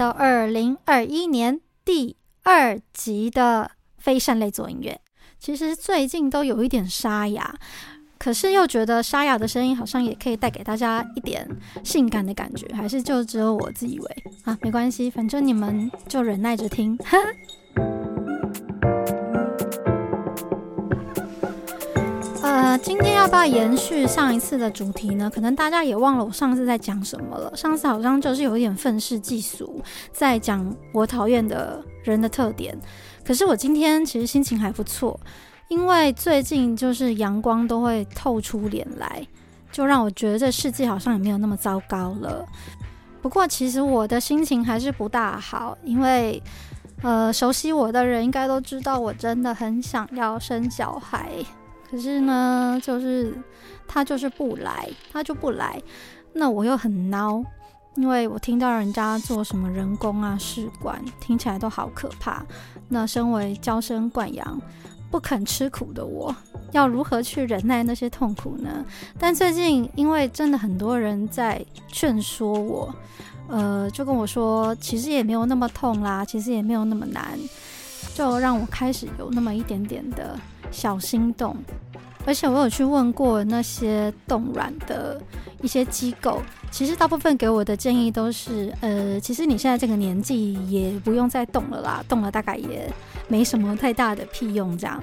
到二零二一年第二集的非善类做音乐。其实最近都有一点沙哑，可是又觉得沙哑的声音好像也可以带给大家一点性感的感觉，还是就只有我自以为啊？没关系，反正你们就忍耐着听。今天要不要延续上一次的主题呢？可能大家也忘了我上次在讲什么了。上次好像就是有一点愤世嫉俗，在讲我讨厌的人的特点。可是我今天其实心情还不错，因为最近就是阳光都会透出脸来，就让我觉得这世界好像也没有那么糟糕了。不过其实我的心情还是不大好，因为呃，熟悉我的人应该都知道，我真的很想要生小孩。可是呢，就是他就是不来，他就不来，那我又很孬，因为我听到人家做什么人工啊、试管，听起来都好可怕。那身为娇生惯养、不肯吃苦的我，要如何去忍耐那些痛苦呢？但最近因为真的很多人在劝说我，呃，就跟我说，其实也没有那么痛啦，其实也没有那么难，就让我开始有那么一点点的。小心动，而且我有去问过那些冻卵的一些机构，其实大部分给我的建议都是，呃，其实你现在这个年纪也不用再冻了啦，冻了大概也没什么太大的屁用。这样，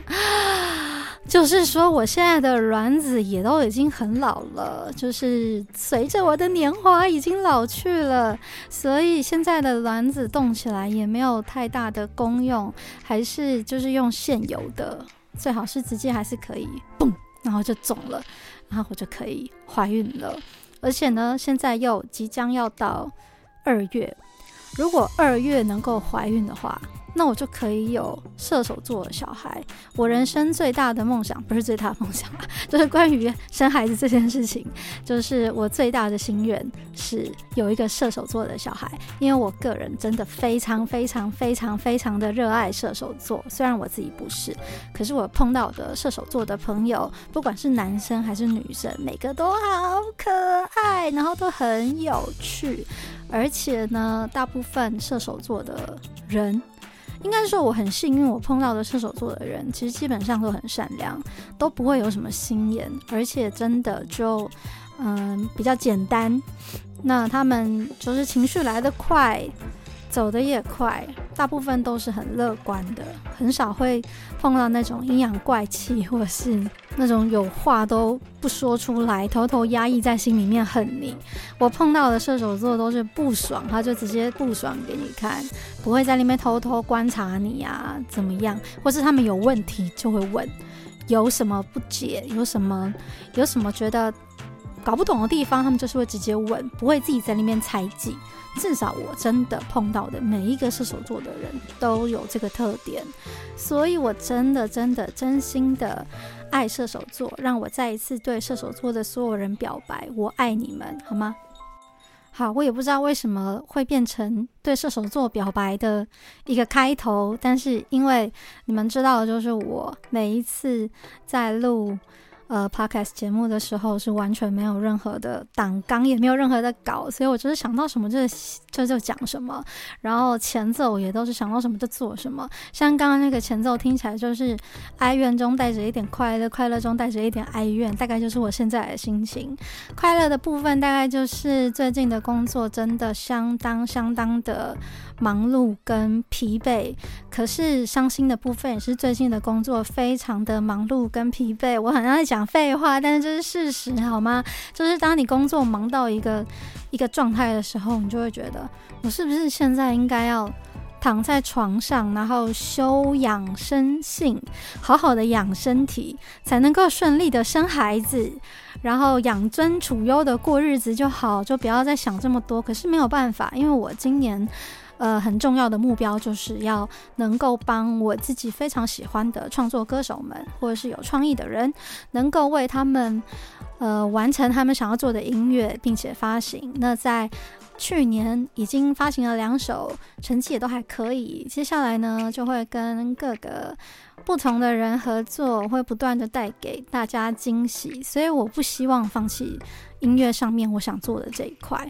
就是说我现在的卵子也都已经很老了，就是随着我的年华已经老去了，所以现在的卵子冻起来也没有太大的功用，还是就是用现有的。最好是直接还是可以，嘣，然后就肿了，然后我就可以怀孕了。而且呢，现在又即将要到二月，如果二月能够怀孕的话。那我就可以有射手座的小孩。我人生最大的梦想，不是最大的梦想啊，就是关于生孩子这件事情，就是我最大的心愿是有一个射手座的小孩。因为我个人真的非常非常非常非常的热爱射手座，虽然我自己不是，可是我碰到的射手座的朋友，不管是男生还是女生，每个都好可爱，然后都很有趣，而且呢，大部分射手座的人。应该说我很幸运，我碰到的射手座的人其实基本上都很善良，都不会有什么心眼，而且真的就嗯比较简单。那他们就是情绪来得快。走得也快，大部分都是很乐观的，很少会碰到那种阴阳怪气，或是那种有话都不说出来，偷偷压抑在心里面恨你。我碰到的射手座都是不爽，他就直接不爽给你看，不会在里面偷偷观察你啊，怎么样？或是他们有问题就会问，有什么不解，有什么有什么觉得搞不懂的地方，他们就是会直接问，不会自己在那边猜忌。至少我真的碰到的每一个射手座的人都有这个特点，所以我真的真的真心的爱射手座，让我再一次对射手座的所有人表白，我爱你们，好吗？好，我也不知道为什么会变成对射手座表白的一个开头，但是因为你们知道的就是我每一次在录。呃，Podcast 节目的时候是完全没有任何的档纲，也没有任何的稿，所以我就是想到什么就就就讲什么，然后前奏也都是想到什么就做什么。像刚刚那个前奏听起来就是哀怨中带着一点快乐，快乐中带着一点哀怨，大概就是我现在的心情。快乐的部分大概就是最近的工作真的相当相当的忙碌跟疲惫，可是伤心的部分也是最近的工作非常的忙碌跟疲惫。我好像在讲废话，但是这是事实，好吗？就是当你工作忙到一个一个状态的时候，你就会觉得，我是不是现在应该要躺在床上，然后休养生性，好好的养身体，才能够顺利的生孩子，然后养尊处优的过日子就好，就不要再想这么多。可是没有办法，因为我今年。呃，很重要的目标就是要能够帮我自己非常喜欢的创作歌手们，或者是有创意的人，能够为他们呃完成他们想要做的音乐，并且发行。那在去年已经发行了两首，成绩也都还可以。接下来呢，就会跟各个不同的人合作，会不断的带给大家惊喜。所以我不希望放弃音乐上面我想做的这一块。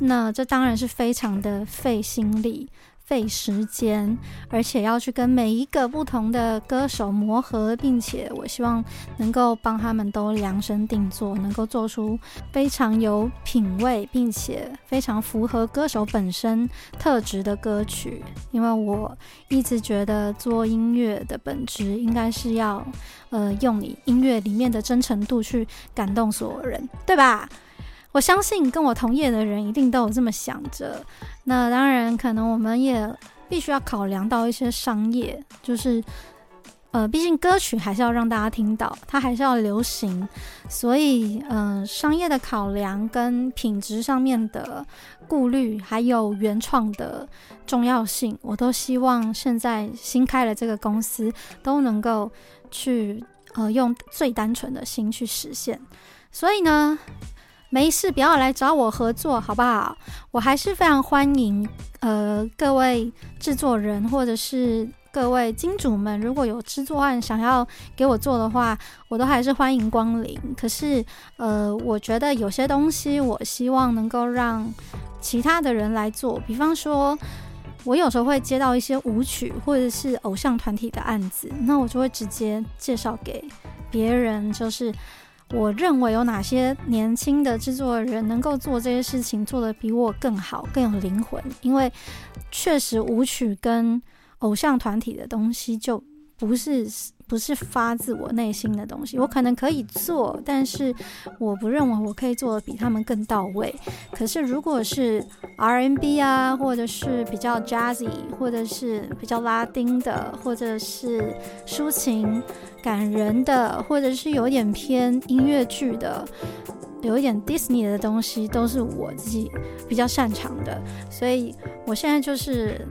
那这当然是非常的费心力。费时间，而且要去跟每一个不同的歌手磨合，并且我希望能够帮他们都量身定做，能够做出非常有品味，并且非常符合歌手本身特质的歌曲。因为我一直觉得做音乐的本质应该是要，呃，用你音乐里面的真诚度去感动所有人，对吧？我相信跟我同业的人一定都有这么想着。那当然，可能我们也必须要考量到一些商业，就是呃，毕竟歌曲还是要让大家听到，它还是要流行，所以嗯、商业的考量跟品质上面的顾虑，还有原创的重要性，我都希望现在新开的这个公司都能够去呃，用最单纯的心去实现。所以呢。没事，不要来找我合作，好不好？我还是非常欢迎，呃，各位制作人或者是各位金主们，如果有制作案想要给我做的话，我都还是欢迎光临。可是，呃，我觉得有些东西，我希望能够让其他的人来做。比方说，我有时候会接到一些舞曲或者是偶像团体的案子，那我就会直接介绍给别人，就是。我认为有哪些年轻的制作人能够做这些事情，做得比我更好，更有灵魂？因为确实舞曲跟偶像团体的东西就不是。不是发自我内心的东西，我可能可以做，但是我不认为我可以做的比他们更到位。可是如果是 R&B 啊，或者是比较 Jazzy，或者是比较拉丁的，或者是抒情感人的，或者是有点偏音乐剧的，有一点 Disney 的东西，都是我自己比较擅长的。所以我现在就是。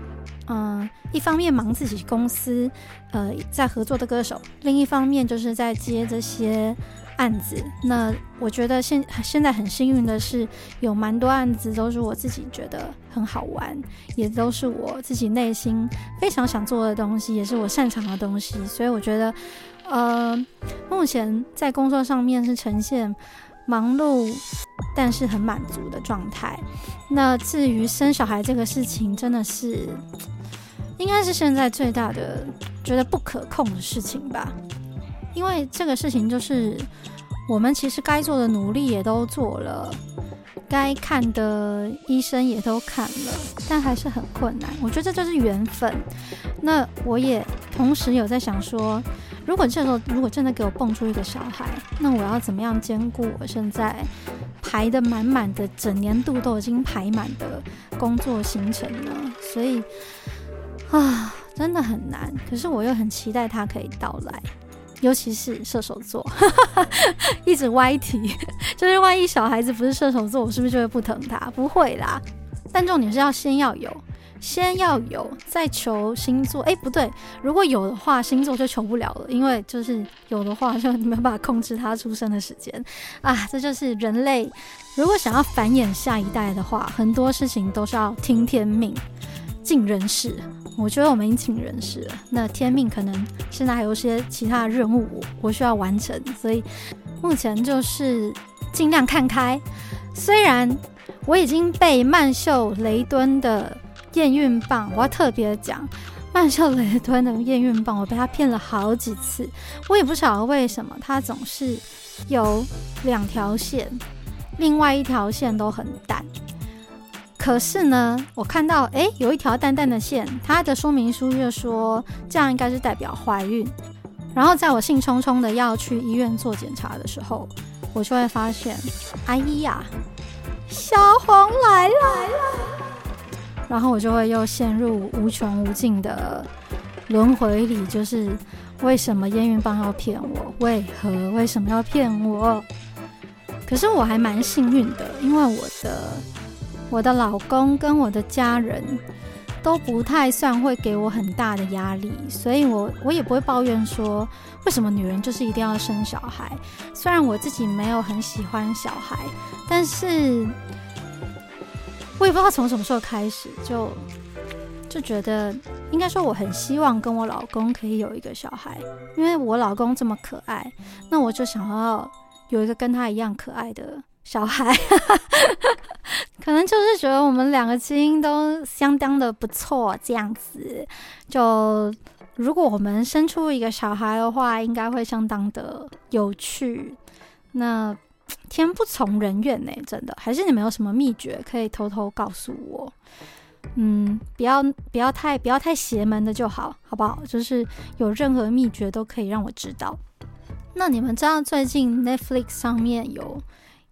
嗯，一方面忙自己公司，呃，在合作的歌手；另一方面就是在接这些案子。那我觉得现现在很幸运的是，有蛮多案子都是我自己觉得很好玩，也都是我自己内心非常想做的东西，也是我擅长的东西。所以我觉得，呃，目前在工作上面是呈现忙碌，但是很满足的状态。那至于生小孩这个事情，真的是。应该是现在最大的觉得不可控的事情吧，因为这个事情就是我们其实该做的努力也都做了，该看的医生也都看了，但还是很困难。我觉得这就是缘分。那我也同时有在想说，如果这时候如果真的给我蹦出一个小孩，那我要怎么样兼顾我现在排得满满的整年度都已经排满的工作行程呢？所以。啊，真的很难。可是我又很期待他可以到来，尤其是射手座，一直歪题。就是万一小孩子不是射手座，我是不是就会不疼他？不会啦。但重点是要先要有，先要有，再求星座。哎，不对，如果有的话，星座就求不了了，因为就是有的话就没办法控制他出生的时间啊。这就是人类如果想要繁衍下一代的话，很多事情都是要听天命，尽人事。我觉得我们已经请人事了，那天命可能现在还有些其他的任务我需要完成，所以目前就是尽量看开。虽然我已经被曼秀雷敦的验孕棒，我要特别讲，曼秀雷敦的验孕棒，我被他骗了好几次，我也不晓得为什么他总是有两条线，另外一条线都很淡。可是呢，我看到诶，有一条淡淡的线，它的说明书就说这样应该是代表怀孕。然后在我兴冲冲的要去医院做检查的时候，我就会发现，哎呀，小黄来了。然后我就会又陷入无穷无尽的轮回里，就是为什么验孕棒要骗我？为何？为什么要骗我？可是我还蛮幸运的，因为我的。我的老公跟我的家人都不太算会给我很大的压力，所以我我也不会抱怨说为什么女人就是一定要生小孩。虽然我自己没有很喜欢小孩，但是我也不知道从什么时候开始就就觉得，应该说我很希望跟我老公可以有一个小孩，因为我老公这么可爱，那我就想要有一个跟他一样可爱的小孩，可能就是觉得我们两个基因都相当的不错，这样子。就如果我们生出一个小孩的话，应该会相当的有趣。那天不从人愿呢，真的。还是你们有什么秘诀可以偷偷告诉我？嗯，不要不要太不要太邪门的就好，好不好？就是有任何秘诀都可以让我知道。那你们知道最近 Netflix 上面有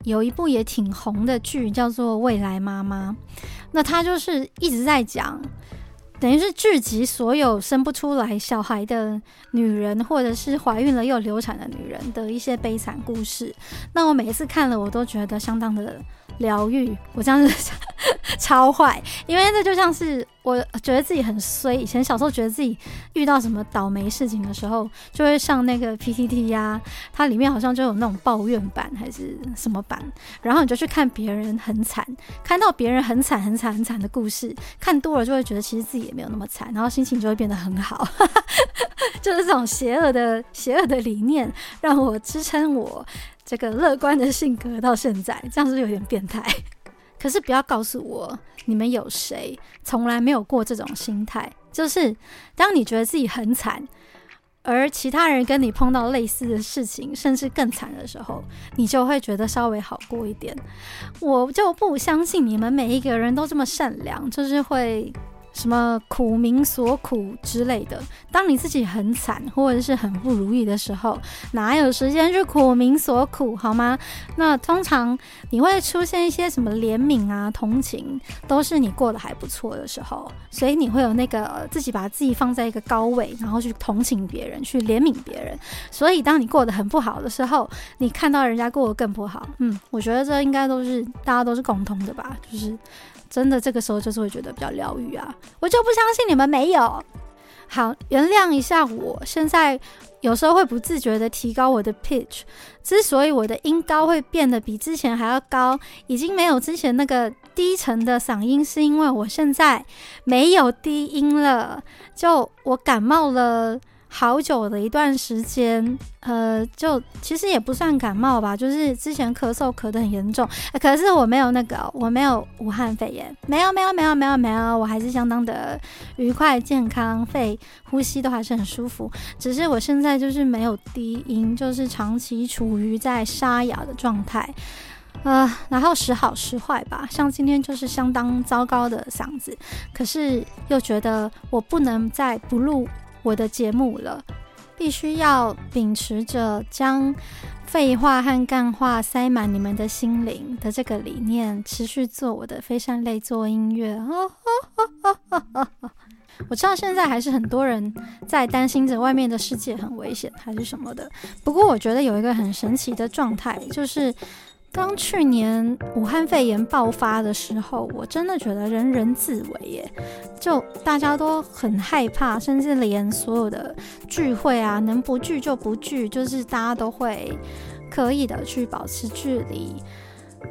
有一部也挺红的剧，叫做《未来妈妈》。那它就是一直在讲，等于是聚集所有生不出来小孩的女人，或者是怀孕了又流产的女人的一些悲惨故事。那我每一次看了，我都觉得相当的。疗愈，我这样子 超坏，因为这就像是我觉得自己很衰。以前小时候觉得自己遇到什么倒霉事情的时候，就会上那个 PTT 呀、它里面好像就有那种抱怨版还是什么版，然后你就去看别人很惨，看到别人很惨很惨很惨的故事，看多了就会觉得其实自己也没有那么惨，然后心情就会变得很好。就是这种邪恶的邪恶的理念，让我支撑我。这个乐观的性格到现在，这样是是有点变态？可是不要告诉我，你们有谁从来没有过这种心态？就是当你觉得自己很惨，而其他人跟你碰到类似的事情，甚至更惨的时候，你就会觉得稍微好过一点。我就不相信你们每一个人都这么善良，就是会。什么苦民所苦之类的，当你自己很惨或者是很不如意的时候，哪有时间去苦民所苦，好吗？那通常你会出现一些什么怜悯啊、同情，都是你过得还不错的时候，所以你会有那个自己把自己放在一个高位，然后去同情别人，去怜悯别人。所以当你过得很不好的时候，你看到人家过得更不好，嗯，我觉得这应该都是大家都是共同的吧，就是。真的，这个时候就是会觉得比较疗愈啊！我就不相信你们没有。好，原谅一下我，现在有时候会不自觉的提高我的 pitch。之所以我的音高会变得比之前还要高，已经没有之前那个低沉的嗓音，是因为我现在没有低音了。就我感冒了。好久的一段时间，呃，就其实也不算感冒吧，就是之前咳嗽咳得很严重，可是我没有那个，我没有武汉肺炎，没有没有没有没有没有，我还是相当的愉快健康，肺呼吸都还是很舒服，只是我现在就是没有低音，就是长期处于在沙哑的状态，呃，然后时好时坏吧，像今天就是相当糟糕的嗓子，可是又觉得我不能再不录。我的节目了，必须要秉持着将废话和干话塞满你们的心灵的这个理念，持续做我的非善类做音乐。我知道现在还是很多人在担心着外面的世界很危险，还是什么的。不过我觉得有一个很神奇的状态，就是。当去年武汉肺炎爆发的时候，我真的觉得人人自危耶，就大家都很害怕，甚至连所有的聚会啊，能不聚就不聚，就是大家都会刻意的去保持距离。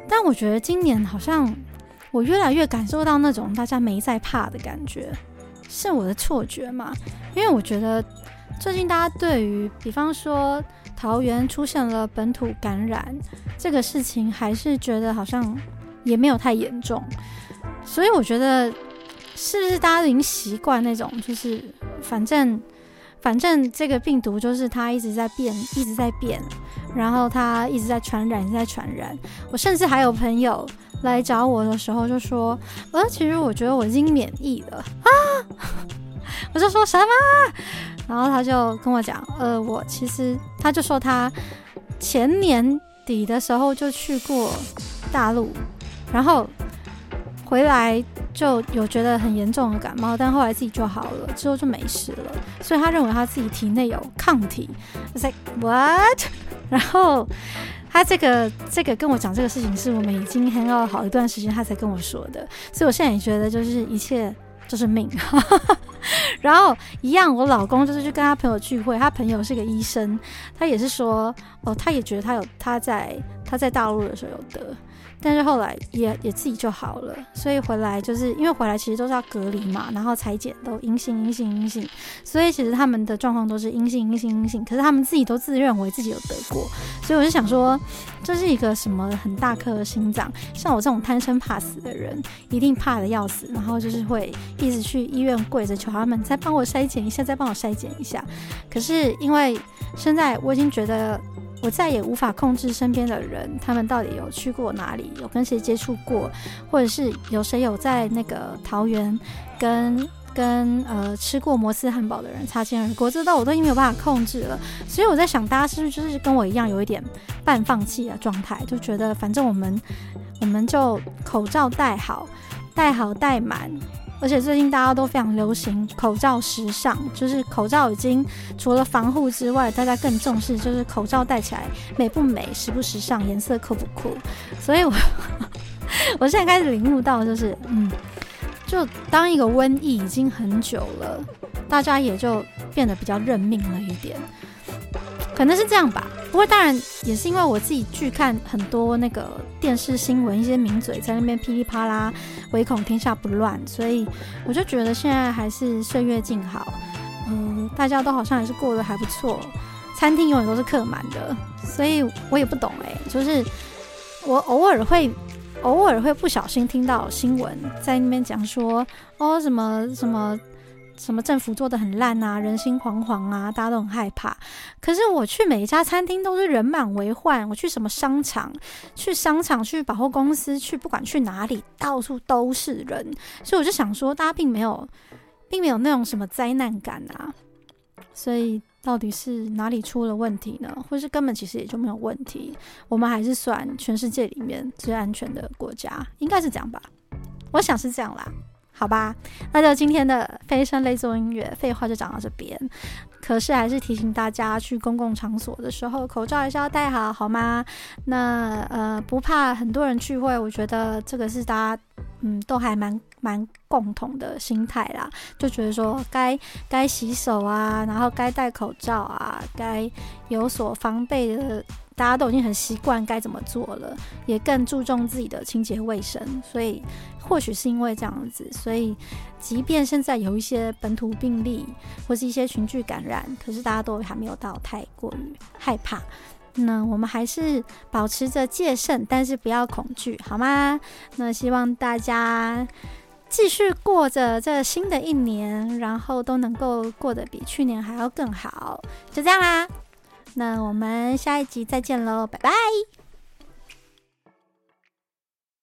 但我觉得今年好像我越来越感受到那种大家没在怕的感觉，是我的错觉吗？因为我觉得最近大家对于，比方说。桃园出现了本土感染这个事情，还是觉得好像也没有太严重，所以我觉得是不是大家已经习惯那种，就是反正反正这个病毒就是它一直在变，一直在变，然后它一直在传染，一直在传染。我甚至还有朋友来找我的时候就说：“呃，其实我觉得我已经免疫了啊。”我就说什么？然后他就跟我讲，呃，我其实他就说他前年底的时候就去过大陆，然后回来就有觉得很严重的感冒，但后来自己就好了，之后就没事了。所以他认为他自己体内有抗体。我 say what？然后他这个这个跟我讲这个事情，是我们已经 hang out 好一段时间，他才跟我说的。所以我现在也觉得，就是一切就是命。然后一样，我老公就是去跟他朋友聚会，他朋友是个医生，他也是说，哦，他也觉得他有他在他在大陆的时候有得，但是后来也也自己就好了，所以回来就是因为回来其实都是要隔离嘛，然后采检都阴性阴性阴性，所以其实他们的状况都是阴性阴性阴性，可是他们自己都自认为自己有得过，所以我就想说这是一个什么很大颗的心脏，像我这种贪生怕死的人，一定怕得要死，然后就是会一直去医院跪着求他们再帮我筛检一下，再帮我筛检一下。可是因为现在我已经觉得。我再也无法控制身边的人，他们到底有去过哪里，有跟谁接触过，或者是有谁有在那个桃园跟跟呃吃过摩斯汉堡的人擦肩而过，这都我都已经没有办法控制了。所以我在想，大家是不是就是跟我一样，有一点半放弃的状态，就觉得反正我们我们就口罩戴好，戴好戴满。而且最近大家都非常流行口罩时尚，就是口罩已经除了防护之外，大家更重视就是口罩戴起来美不美、时不时尚、颜色酷不酷。所以我 我现在开始领悟到，就是嗯，就当一个瘟疫已经很久了，大家也就变得比较认命了一点。可能是这样吧，不过当然也是因为我自己去看很多那个电视新闻，一些名嘴在那边噼里啪啦，唯恐天下不乱，所以我就觉得现在还是岁月静好，嗯，大家都好像还是过得还不错，餐厅永远都是客满的，所以我也不懂哎、就是我偶尔会偶尔会不小心听到新闻在那边讲说哦什么什么。什么政府做得很烂啊，人心惶惶啊，大家都很害怕。可是我去每一家餐厅都是人满为患，我去什么商场，去商场，去百货公司，去不管去哪里，到处都是人。所以我就想说，大家并没有，并没有那种什么灾难感啊。所以到底是哪里出了问题呢？或是根本其实也就没有问题？我们还是算全世界里面最安全的国家，应该是这样吧？我想是这样啦。好吧，那就今天的飞升类做音乐，废话就讲到这边。可是还是提醒大家，去公共场所的时候，口罩还是要戴好，好吗？那呃，不怕很多人聚会，我觉得这个是大家嗯都还蛮蛮共同的心态啦。就觉得说该该洗手啊，然后该戴口罩啊，该有所防备的。大家都已经很习惯该怎么做了，也更注重自己的清洁卫生，所以或许是因为这样子，所以即便现在有一些本土病例或是一些群聚感染，可是大家都还没有到太过于害怕。那我们还是保持着戒慎，但是不要恐惧，好吗？那希望大家继续过着这新的一年，然后都能够过得比去年还要更好。就这样啦。那我们下一集再见喽，拜拜。